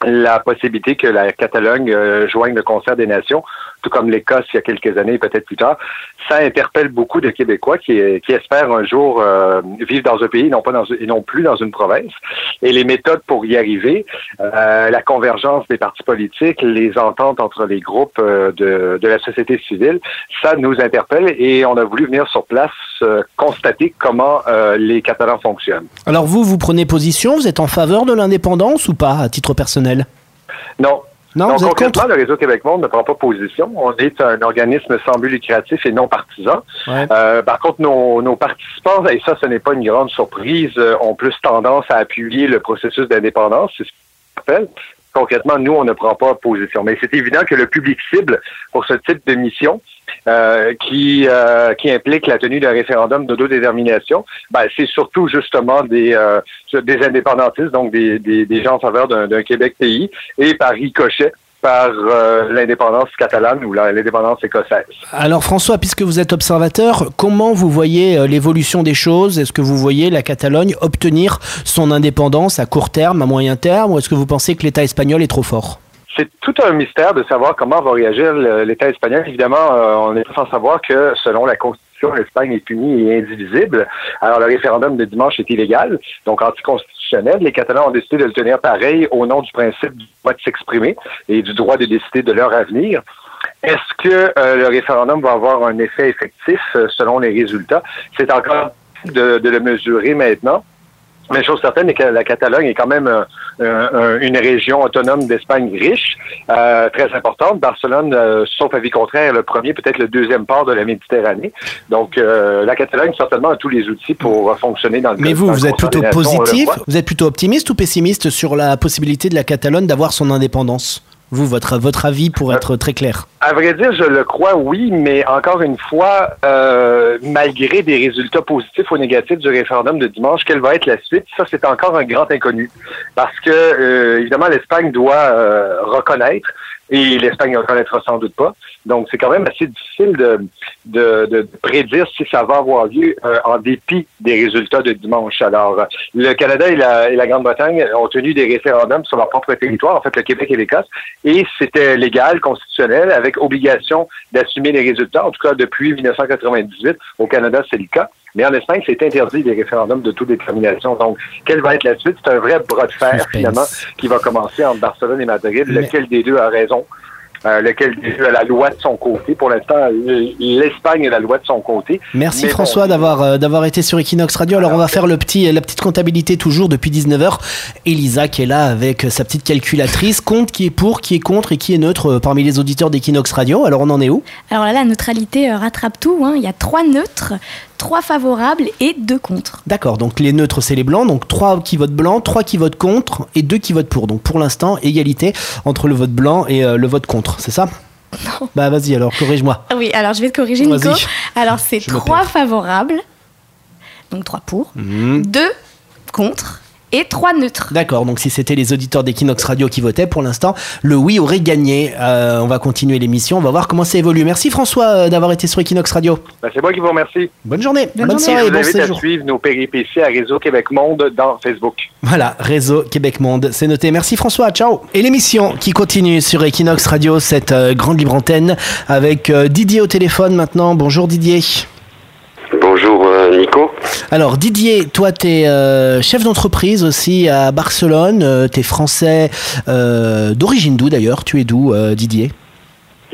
La possibilité que la Catalogne euh, joigne le concert des nations, tout comme l'Écosse il y a quelques années, peut-être plus tard, ça interpelle beaucoup de Québécois qui, qui espèrent un jour euh, vivre dans un pays, non pas dans, et non plus dans une province. Et les méthodes pour y arriver, euh, la convergence des partis politiques, les ententes entre les groupes euh, de, de la société civile, ça nous interpelle et on a voulu venir sur place euh, constater comment euh, les Catalans fonctionnent. Alors vous, vous prenez position, vous êtes en faveur de l'indépendance ou pas, à titre personnel? Non. Non, Donc, vous êtes concrètement, le Réseau Québec Monde ne prend pas position. On est un organisme sans but lucratif et non partisan. Ouais. Euh, par contre, nos, nos participants, et ça, ce n'est pas une grande surprise, euh, ont plus tendance à appuyer le processus d'indépendance. C'est ce qu'on appelle. Concrètement, nous, on ne prend pas position. Mais c'est évident que le public cible pour ce type de mission, euh, qui, euh, qui implique la tenue d'un référendum d'autodétermination, ben, c'est surtout justement des, euh, des indépendantistes, donc des, des, des gens en faveur d'un Québec pays, et par ricochet par euh, l'indépendance catalane ou l'indépendance écossaise. Alors François, puisque vous êtes observateur, comment vous voyez euh, l'évolution des choses? Est-ce que vous voyez la Catalogne obtenir son indépendance à court terme, à moyen terme, ou est-ce que vous pensez que l'État espagnol est trop fort? C'est tout un mystère de savoir comment va réagir l'État espagnol. Évidemment, euh, on est sans savoir que selon la Constitution, l'Espagne est unie et indivisible. Alors le référendum de dimanche est illégal, donc anticonstitutionnel. Les Catalans ont décidé de le tenir pareil au nom du principe du droit de s'exprimer et du droit de décider de leur avenir. Est-ce que euh, le référendum va avoir un effet effectif euh, selon les résultats? C'est encore de, de le mesurer maintenant. Mais chose certaine est que la Catalogne est quand même euh, une région autonome d'Espagne riche, euh, très importante. Barcelone, euh, sauf avis contraire, est le premier, peut-être le deuxième port de la Méditerranée. Donc, euh, la Catalogne, certainement, a tous les outils pour fonctionner dans le Mais vous, vous êtes plutôt positif, vous êtes plutôt optimiste ou pessimiste sur la possibilité de la Catalogne d'avoir son indépendance? Vous, votre, votre avis pour être très clair. À vrai dire, je le crois, oui, mais encore une fois, euh, malgré des résultats positifs ou négatifs du référendum de dimanche, quelle va être la suite? Ça, c'est encore un grand inconnu, parce que euh, évidemment, l'Espagne doit euh, reconnaître et l'Espagne ne reconnaîtra sans doute pas. Donc, c'est quand même assez difficile de, de, de prédire si ça va avoir lieu euh, en dépit des résultats de dimanche. Alors, le Canada et la, et la Grande-Bretagne ont tenu des référendums sur leur propre territoire, en fait, le Québec et l'Écosse, et c'était légal, constitutionnel, avec obligation d'assumer les résultats. En tout cas, depuis 1998, au Canada, c'est le cas. Mais en Espagne, c'est interdit les référendums de toute détermination. Donc, quelle va être la suite? C'est un vrai bras de fer, finalement, qui va commencer entre Barcelone et Madrid. Lequel des deux a raison? Euh, lequel des deux a la loi de son côté? Pour l'instant, l'Espagne a la loi de son côté. Merci Mais François d'avoir euh, d'avoir été sur Equinox Radio. Alors on va faire le petit la petite comptabilité toujours depuis 19h. Elisa qui est là avec sa petite calculatrice, compte qui est pour, qui est contre et qui est neutre euh, parmi les auditeurs d'Equinox Radio. Alors on en est où? Alors là, la neutralité euh, rattrape tout. hein. Il y a trois neutres, trois favorables et deux contre. D'accord, donc les neutres c'est les blancs, donc 3 qui votent blanc, 3 qui votent contre et 2 qui votent pour. Donc pour l'instant, égalité entre le vote blanc et euh, le vote contre, c'est ça? Non. Bah vas-y alors, corrige-moi. Ah oui, alors je vais te corriger, Nico. Alors c'est Je me trois favorables, donc trois pour, Mhm. deux contre et 3 neutres. D'accord, donc si c'était les auditeurs d'Equinox Radio qui votaient, pour l'instant, le oui aurait gagné. Euh, on va continuer l'émission, on va voir comment ça évolue. Merci François euh, d'avoir été sur Equinox Radio. Ben, c'est moi qui vous remercie. Bonne journée, bonne, Et soirée, je vous bon invite à suivre nos péripéties à Réseau Québec Monde dans Facebook. Voilà, réseau Québec Monde, c'est noté. Merci François, ciao. Et l'émission qui continue sur Equinox Radio, cette euh, grande libre antenne, avec euh, Didier au téléphone maintenant. Bonjour Didier. Euh, Nico. Alors Didier, toi tu es chef d'entreprise aussi à Barcelone, tu es français euh, d'origine d'où d'ailleurs? Tu es d'où euh, Didier?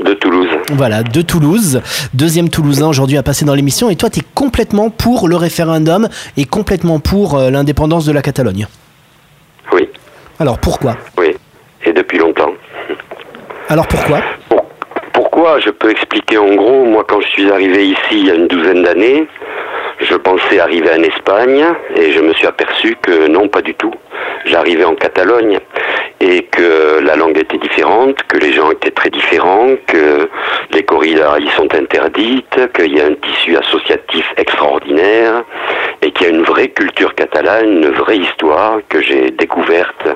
De Toulouse. Voilà, de Toulouse, deuxième Toulousain aujourd'hui à passer dans l'émission, et toi tu es complètement pour le référendum et complètement pour euh, l'indépendance de la Catalogne? Oui. Alors pourquoi? Oui, et depuis longtemps. Alors pourquoi? Pourquoi? Je peux expliquer en gros. Moi, quand je suis arrivé ici il y a une douzaine d'années, je pensais arriver en Espagne et je me suis aperçu que non, pas du tout. J'arrivais en Catalogne et que la langue était différente, que les gens étaient très différents, que les corridas y sont interdites, qu'il y a un tissu associatif extraordinaire et qu'il y a une vraie culture catalane, une vraie histoire que j'ai découverte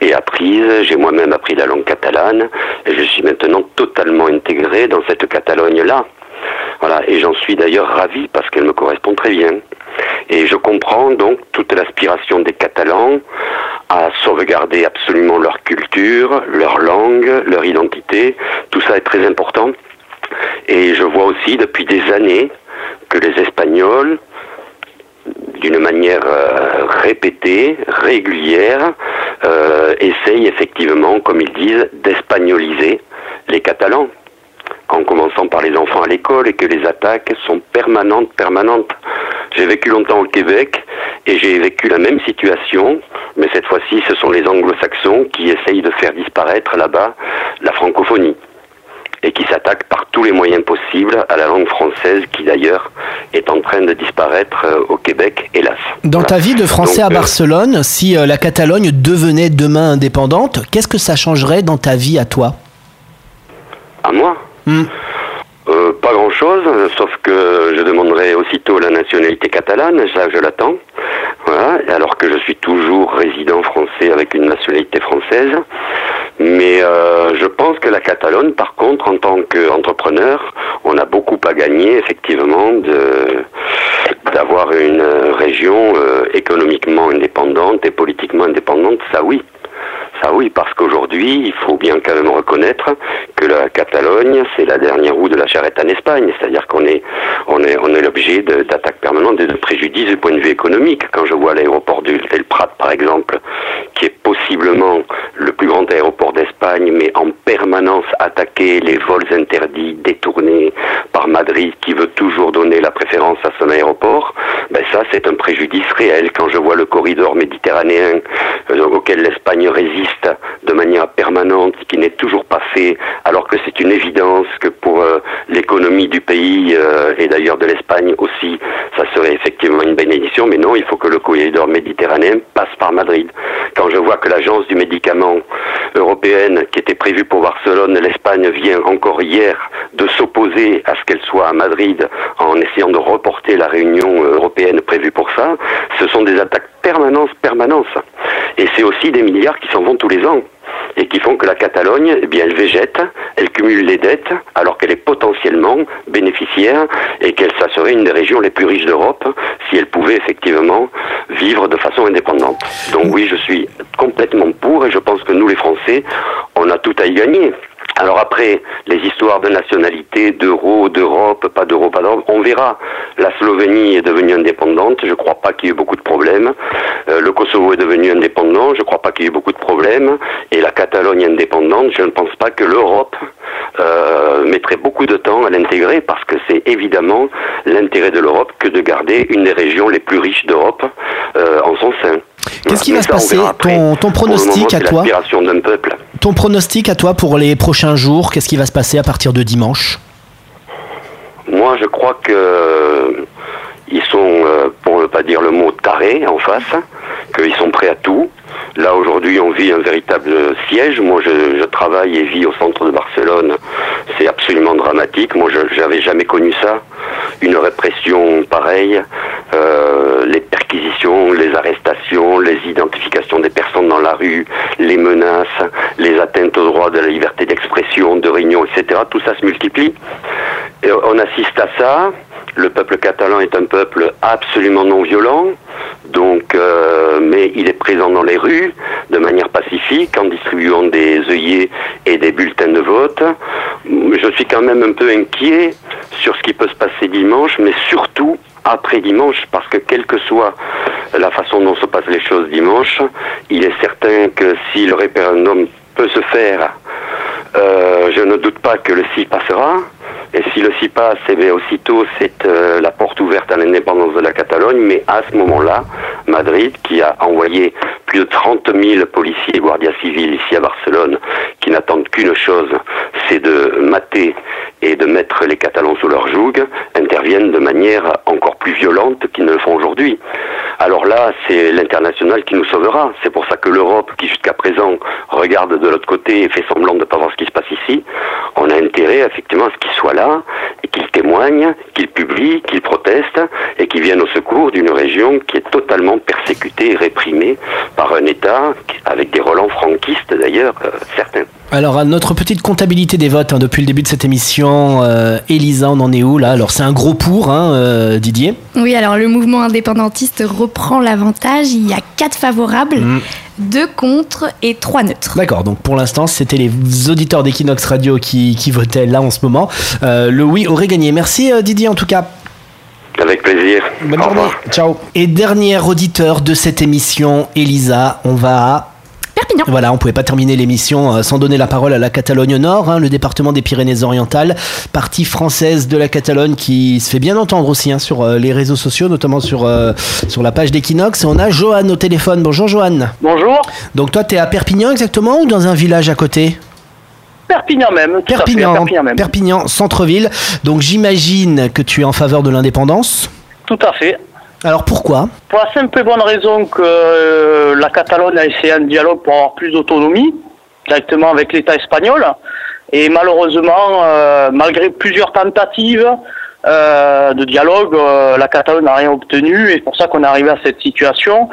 et apprise. J'ai moi-même appris la langue catalane et je suis maintenant totalement intégré dans cette Catalogne-là. Voilà, et j'en suis d'ailleurs ravi parce qu'elle me correspond très bien. Et je comprends donc toute l'aspiration des Catalans à sauvegarder absolument leur culture, leur langue, leur identité. Tout ça est très important. Et je vois aussi depuis des années que les Espagnols, d'une manière euh, répétée, régulière, euh, essayent effectivement, comme ils disent, d'espagnoliser les Catalans en commençant par les enfants à l'école et que les attaques sont permanentes, permanentes. J'ai vécu longtemps au Québec et j'ai vécu la même situation, mais cette fois-ci, ce sont les anglo-saxons qui essayent de faire disparaître là-bas la francophonie et qui s'attaquent par tous les moyens possibles à la langue française qui d'ailleurs est en train de disparaître euh, au Québec, hélas. Dans ta vie de Français Donc, à euh, Barcelone, si euh, la Catalogne devenait demain indépendante, qu'est-ce que ça changerait dans ta vie à toi? À moi? Euh, Pas grand-chose, sauf que je demanderai aussitôt la nationalité catalane, ça je l'attends. Voilà, alors que je suis toujours résident français avec une nationalité française. Mais euh, je pense que la Catalogne, par contre, en tant qu'entrepreneur, on a beaucoup à gagner, effectivement, d'avoir une région euh, économiquement indépendante et politiquement indépendante, ça oui. Ça oui, parce qu'aujourd'hui, il faut bien quand même reconnaître que la Catalogne, c'est la dernière roue de la charrette en Espagne. C'est-à-dire qu'on est, on est, on est l'objet d'attaques permanentes et de préjudices du point de vue économique. Quand je vois l'aéroport du del Prat, par exemple, qui est possiblement le plus grand aéroport d'Espagne, mais en permanence attaqué, les vols interdits, détournés par Madrid, qui veut toujours donner la préférence à son aéroport, ben ça, c'est un préjudice réel. Quand je vois le corridor méditerranéen euh, auquel l'Espagne résiste de manière permanente, qui n'est toujours pas fait, alors que c'est une évidence que pour euh, l'économie du pays euh, et d'ailleurs de l'Espagne aussi, ça serait effectivement une bénédiction, mais non, il faut que le corridor méditerranéen passe par Madrid. Quand je vois que l'agence du médicament européenne, qui était prévue pour Barcelone, l'Espagne vient encore hier de s'opposer à ce qu'elle soit à Madrid en essayant de reporter la réunion européenne prévue pour ça, ce sont des attaques permanentes, permanentes. Et c'est aussi des milliards qui s'en vont tous les ans et qui font que la Catalogne, eh bien, elle végète, elle cumule les dettes, alors qu'elle est potentiellement bénéficiaire et qu'elle, serait une des régions les plus riches d'Europe si elle pouvait effectivement vivre de façon indépendante. Donc oui, je suis complètement pour et je pense que nous, les Français, on a tout à y gagner. Alors après, les histoires de nationalité, d'euro, d'Europe, pas d'euro, pas d'Europe, on verra. La Slovénie est devenue indépendante, je ne crois pas qu'il y ait eu beaucoup de problèmes. Euh, le Kosovo est devenu indépendant, je ne crois pas qu'il y ait eu beaucoup de problèmes. Et la Catalogne indépendante, je ne pense pas que l'Europe euh, mettrait beaucoup de temps à l'intégrer parce que c'est évidemment l'intérêt de l'Europe que de garder une des régions les plus riches d'Europe euh, en son sein. Qu'est-ce qui va se passer ton, moment, pronostic à toi peuple. Ton pronostic à toi pour les prochains jours Qu'est-ce qui va se passer à partir de dimanche Moi, je crois que euh, ils sont, euh, pour ne pas dire le mot, tarés en face, qu'ils sont prêts à tout. Là, aujourd'hui, on vit un véritable siège. Moi, je, je travaille et vis au centre de Barcelone. C'est absolument dramatique. Moi, je n'avais jamais connu ça. Une répression pareille. Euh, les les arrestations, les identifications des personnes dans la rue, les menaces, les atteintes au droit de la liberté d'expression, de réunion, etc. Tout ça se multiplie. Et on assiste à ça. Le peuple catalan est un peuple absolument non violent, donc, euh, mais il est présent dans les rues de manière pacifique en distribuant des œillets et des bulletins de vote. Je suis quand même un peu inquiet sur ce qui peut se passer dimanche, mais surtout après dimanche, parce que quelle que soit la façon dont se passent les choses dimanche, il est certain que si le référendum peut se faire, euh, je ne doute pas que le si passera. Et si le si passe, eh aussitôt, c'est euh, la porte ouverte à l'indépendance de la Catalogne. Mais à ce moment-là, Madrid, qui a envoyé plus de 30 000 policiers et guardias civils ici à Barcelone, qui n'attendent qu'une chose, c'est de mater et de mettre les Catalans sous leur joug, interviennent de manière encore plus violente qu'ils ne le font aujourd'hui. Alors là, c'est l'international qui nous sauvera. C'est pour ça que l'Europe, qui jusqu'à présent regarde de l'autre côté et fait semblant de ne pas voir ce qui se passe ici, on a intérêt effectivement à ce qu'il soient là, qu'ils témoignent, qu'ils publient, qu'ils protestent et qu'ils viennent au secours d'une région qui est totalement persécutée et réprimée par un État avec des relents franquistes d'ailleurs, euh, certains. Alors, à notre petite comptabilité des votes hein, depuis le début de cette émission, euh, Elisa, on en est où là? Alors, c'est un gros pour, hein, euh, Didier? Oui, alors le mouvement indépendantiste reprend l'avantage. Il y a quatre favorables. Mm. 2 contre et 3 neutres. D'accord, donc pour l'instant, c'était les auditeurs d'Equinox Radio qui, qui, votaient là en ce moment. Euh, le oui aurait gagné. Merci euh, Didier en tout cas. Avec plaisir. Bonne journée. Ciao. Et dernier auditeur de cette émission, Elisa, on va Perpignan. Voilà, on pouvait pas terminer l'émission euh, sans donner la parole à la Catalogne Nord, hein, le département des Pyrénées-Orientales, partie française de la Catalogne qui se fait bien entendre aussi hein, sur euh, les réseaux sociaux, notamment sur, euh, sur la page d'Equinox. Et on a Johan au téléphone. Bonjour Johan. Bonjour. Donc toi, tu es à Perpignan exactement ou dans un village à côté? Perpignan même. Fait, Perpignan même. Perpignan, centre-ville. Donc j'imagine que tu es en faveur de l'indépendance? Tout à fait. Alors pourquoi? Pour la simple et bonne raison que euh, la Catalogne a essayé un dialogue pour avoir plus d'autonomie directement avec l'État espagnol. Et malheureusement, euh, malgré plusieurs tentatives euh, de dialogue, la Catalogne n'a rien obtenu. Et c'est pour ça qu'on est arrivé à cette situation.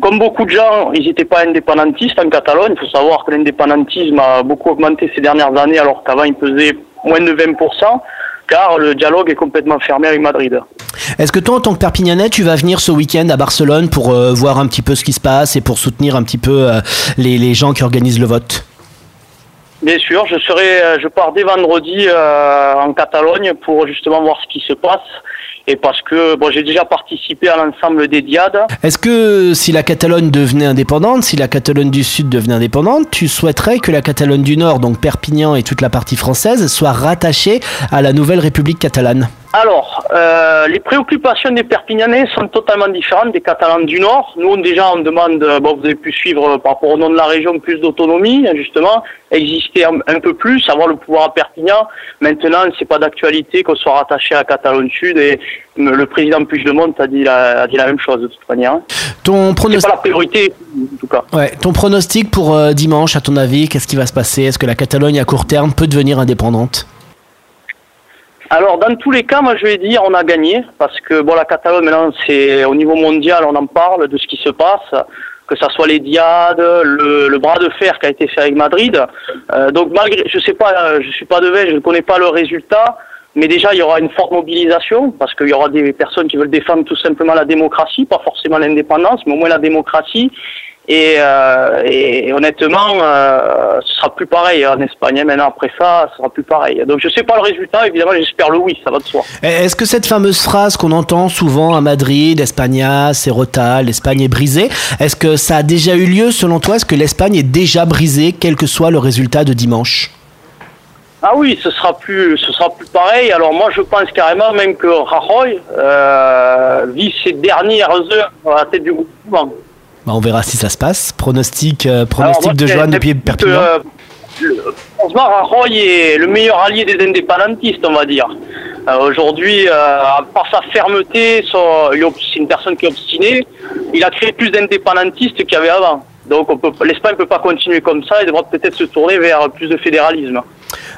Comme beaucoup de gens, ils n'étaient pas indépendantistes en Catalogne. Il faut savoir que l'indépendantisme a beaucoup augmenté ces dernières années alors qu'avant il pesait moins de 20%. Car le dialogue est complètement fermé avec Madrid. Est-ce que toi, en tant que Perpignanais, tu vas venir ce week-end à Barcelone pour euh, voir un petit peu ce qui se passe et pour soutenir un petit peu euh, les, les gens qui organisent le vote? Bien sûr, je serai, euh, je pars dès vendredi euh, en Catalogne pour justement voir ce qui se passe et parce que bon, j'ai déjà participé à l'ensemble des diades. Est-ce que si la Catalogne devenait indépendante, si la Catalogne du Sud devenait indépendante, tu souhaiterais que la Catalogne du Nord, donc Perpignan et toute la partie française, soit rattachée à la nouvelle République catalane? Alors, euh, les préoccupations des Perpignanais sont totalement différentes des Catalans du Nord. Nous, on- déjà, on demande, euh, bon, vous avez pu suivre euh, par rapport au nom de la région, plus d'autonomie, hein, justement, exister un, un peu plus, avoir le pouvoir à Perpignan. Maintenant, c'est pas d'actualité qu'on soit rattaché à la Catalogne Sud et le président Puigdemont a dit la, a dit la même chose de toute manière. Ton C'est pronostic, pas la priorité, en tout cas. ouais, ton pronostic pour euh, dimanche, à ton avis, qu'est-ce qui va se passer? Est-ce que la Catalogne à court terme peut devenir indépendante? Alors, dans tous les cas, moi, je vais dire, on a gagné, parce que, bon, la Catalogne, maintenant, c'est, au niveau mondial, on en parle de ce qui se passe, que ça soit les diades, le, le bras de fer qui a été fait avec Madrid. Euh, donc, malgré, je sais pas, euh, je suis pas de veille, je ne connais pas le résultat, mais déjà, il y aura une forte mobilisation, parce qu'il y aura des personnes qui veulent défendre tout simplement la démocratie, pas forcément l'indépendance, mais au moins la démocratie. Et, euh, honnêtement, euh, ce sera plus pareil en Espagne. hein. Maintenant, après ça, ce sera plus pareil. Donc, je sais pas le résultat. Évidemment, j'espère le oui. Ça va de soi. Eh, Est-ce que cette fameuse phrase qu'on entend souvent à Madrid, Espagna, Serrota, l'Espagne est brisée, est-ce que ça a déjà eu lieu selon toi? Est-ce que l'Espagne est déjà brisée, quel que soit le résultat de dimanche? Ah oui, ce sera plus, ce sera plus pareil. Alors moi, je pense carrément même que Rajoy euh, vit ses dernières heures à la tête du gouvernement. Bah, On verra si ça se passe. Pronostic, euh, pronostic moi, de Johan depuis Perpignan euh, le- Franchement, Rajoy est le meilleur allié des indépendantistes, on va dire. Euh, Aujourd'hui, par sa fermeté, c'est une personne qui est obstinée. Il a créé plus d'indépendantistes qu'il y avait avant. Donc l'Espagne ne peut pas continuer comme ça et devra peut-être se tourner vers plus de fédéralisme.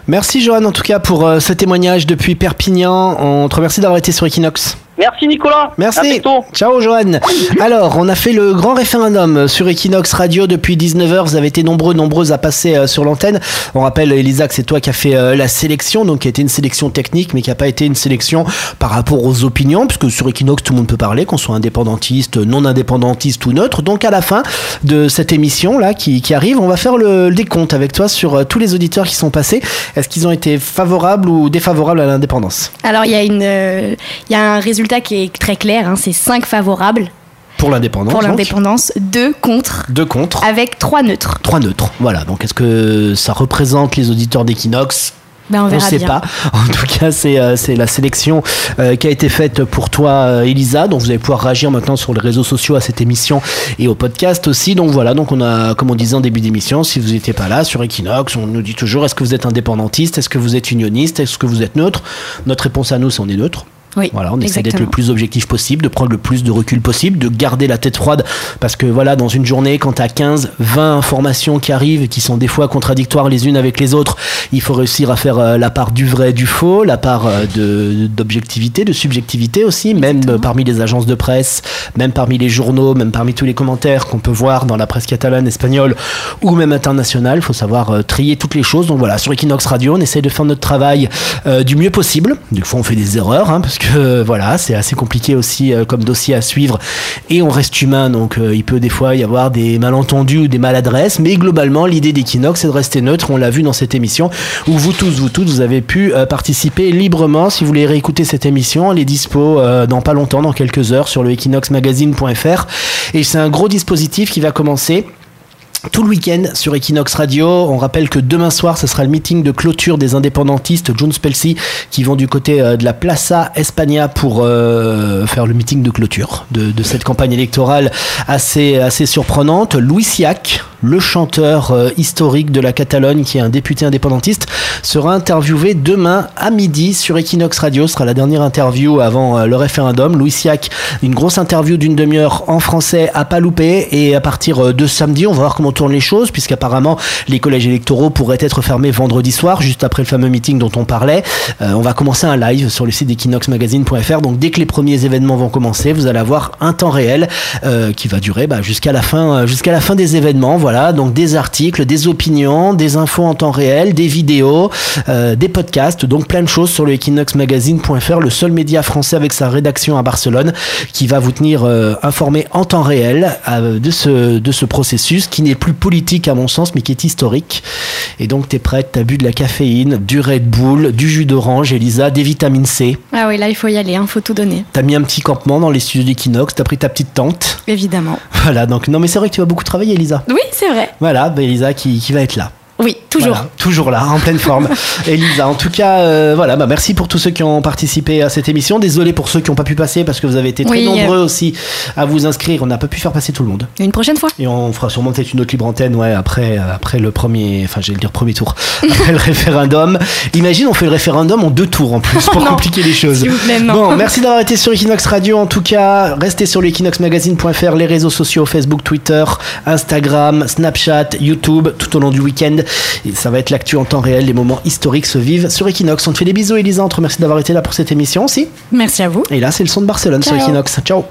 Merci Johan en tout cas pour euh, ce témoignage depuis Perpignan. On te remercie d'avoir été sur Equinox. Merci Nicolas. Merci. Ciao Johan. Alors, on a fait le grand référendum sur Equinox Radio depuis 19h. Vous avez été nombreux, nombreuses à passer euh, sur l'antenne. On rappelle, Elisa, que c'est toi qui as fait euh, la sélection, donc qui a été une sélection technique, mais qui n'a pas été une sélection par rapport aux opinions, puisque sur Equinox, tout le monde peut parler, qu'on soit indépendantiste, non indépendantiste ou neutre. Donc, à la fin de cette émission là qui, qui arrive, on va faire le, le décompte avec toi sur euh, tous les auditeurs qui sont passés. Est-ce qu'ils ont été favorables ou défavorables à l'indépendance? Alors, il y, a une, euh, il y a un résultat qui est très clair, hein, c'est 5 favorables Pour l'indépendance. pour l'indépendance, 2 contre, Deux contre. avec 3 neutres. Trois neutres. Voilà. Donc, est-ce que ça représente les auditeurs d'Equinox? Ben, on ne sait bien. pas. En tout cas, c'est euh, la sélection euh, qui a été faite pour toi, euh, Elisa. Donc, vous allez pouvoir réagir maintenant sur les réseaux sociaux à cette émission et au podcast aussi. Donc, voilà. Donc, on a, comme on disait en début d'émission, si vous n'étiez pas là sur Equinox, on nous dit toujours est-ce que vous êtes indépendantiste? Est-ce que vous êtes unioniste? Est-ce que vous êtes neutre? Notre réponse à nous, c'est on est neutre. Oui, Voilà, on essaie d'être le plus objectif possible, de prendre le plus de recul possible, de garder la tête froide. Parce que voilà, dans une journée, quand tu as 15, 20 informations qui arrivent et qui sont des fois contradictoires les unes avec les autres, il faut réussir à faire euh, la part du vrai, du faux, la part euh, de- d'objectivité, de, subjectivité aussi, même parmi les agences de presse, même parmi les journaux, même parmi tous les commentaires qu'on peut voir dans la presse catalane, espagnole ou même internationale. Il faut savoir euh, trier toutes les choses. Donc voilà, sur Equinox Radio, on essaie de faire notre travail euh, du mieux possible. Des fois, on fait des erreurs, hein, parce que voilà, c'est assez compliqué aussi euh, comme dossier à suivre. Et on reste humain, donc euh, il peut des fois y avoir des malentendus ou des maladresses. Mais globalement, l'idée d'Equinox, c'est de rester neutre. On l'a vu dans cette émission où vous tous, vous toutes, vous avez pu euh, participer librement. Si vous voulez réécouter cette émission, elle est dispo dans pas longtemps, dans quelques heures, sur le equinoxmagazine.fr. Et c'est un gros dispositif qui va commencer tout le week-end sur Equinox Radio. On rappelle que demain soir, ce sera le meeting de clôture des indépendantistes Jones Spelsey qui vont du côté euh, de la Plaza España pour euh, faire le meeting de clôture de, de cette campagne électorale assez, assez surprenante. Louis Siac, le chanteur euh, historique de la Catalogne qui est un député indépendantiste, sera interviewé demain à midi sur Equinox Radio. Ce sera la dernière interview avant euh, le référendum. Louis Siac, une grosse interview d'une demi-heure en français à pas louper. Et à partir euh, de samedi, on va voir comment tournent les choses, puisqu'apparemment les collèges électoraux pourraient être fermés vendredi soir, juste après le fameux meeting dont on parlait. On va commencer un live sur le site d'equinoxmagazine.fr. Donc dès que les premiers événements vont commencer, vous allez avoir un temps réel qui va durer bah, jusqu'à la fin, la fin des événements. Donc des articles, des opinions, des infos en temps réel, des vidéos, euh, des podcasts, donc plein de choses sur le equinoxmagazine.fr, le seul média français avec sa rédaction à Barcelone qui va vous tenir euh, informé en temps réel euh, de ce de ce processus qui n'est plus politique à mon sens, mais qui est historique. Et donc t'es prête, t'as bu de la caféine, du Red Bull, du jus d'orange, Elisa, des vitamines C. Ah oui, là, il faut y aller, il faut tout donner. T'as mis un petit campement dans les studios d'Equinox, t'as pris ta petite tente. Évidemment. Voilà, donc non mais c'est vrai que tu vas beaucoup travailler Elisa. Oui, c'est vrai. Voilà, Elisa qui, qui va être là. Oui, toujours. Voilà, toujours là, en pleine forme. Elisa, en tout cas, euh, voilà, bah, merci pour tous ceux qui ont participé à cette émission. Désolé pour ceux qui n'ont pas pu passer parce que vous avez été très Oui, nombreux euh. aussi à vous inscrire. On n'a pas pu faire passer tout le monde. Une prochaine fois. Et on fera sûrement peut-être une autre libre antenne, ouais, après, euh, après le premier, enfin, j'allais dire premier tour, après le référendum. Imagine, on fait le référendum en deux tours en plus pour Non. compliquer les choses. S'il vous plaît, non. Bon, merci d'avoir été sur Equinox Radio. En tout cas, restez sur l'equinoxmagazine.fr, les réseaux sociaux Facebook, Twitter, Instagram, Snapchat, YouTube, tout au long du week-end. Et ça va être l'actu en temps réel. Les moments historiques se vivent sur Equinox. On te fait des bisous, Elisa. On te remercie d'avoir été là pour cette émission aussi. Merci à vous. Et là, c'est le son de Barcelone sur. Equinox. Ciao.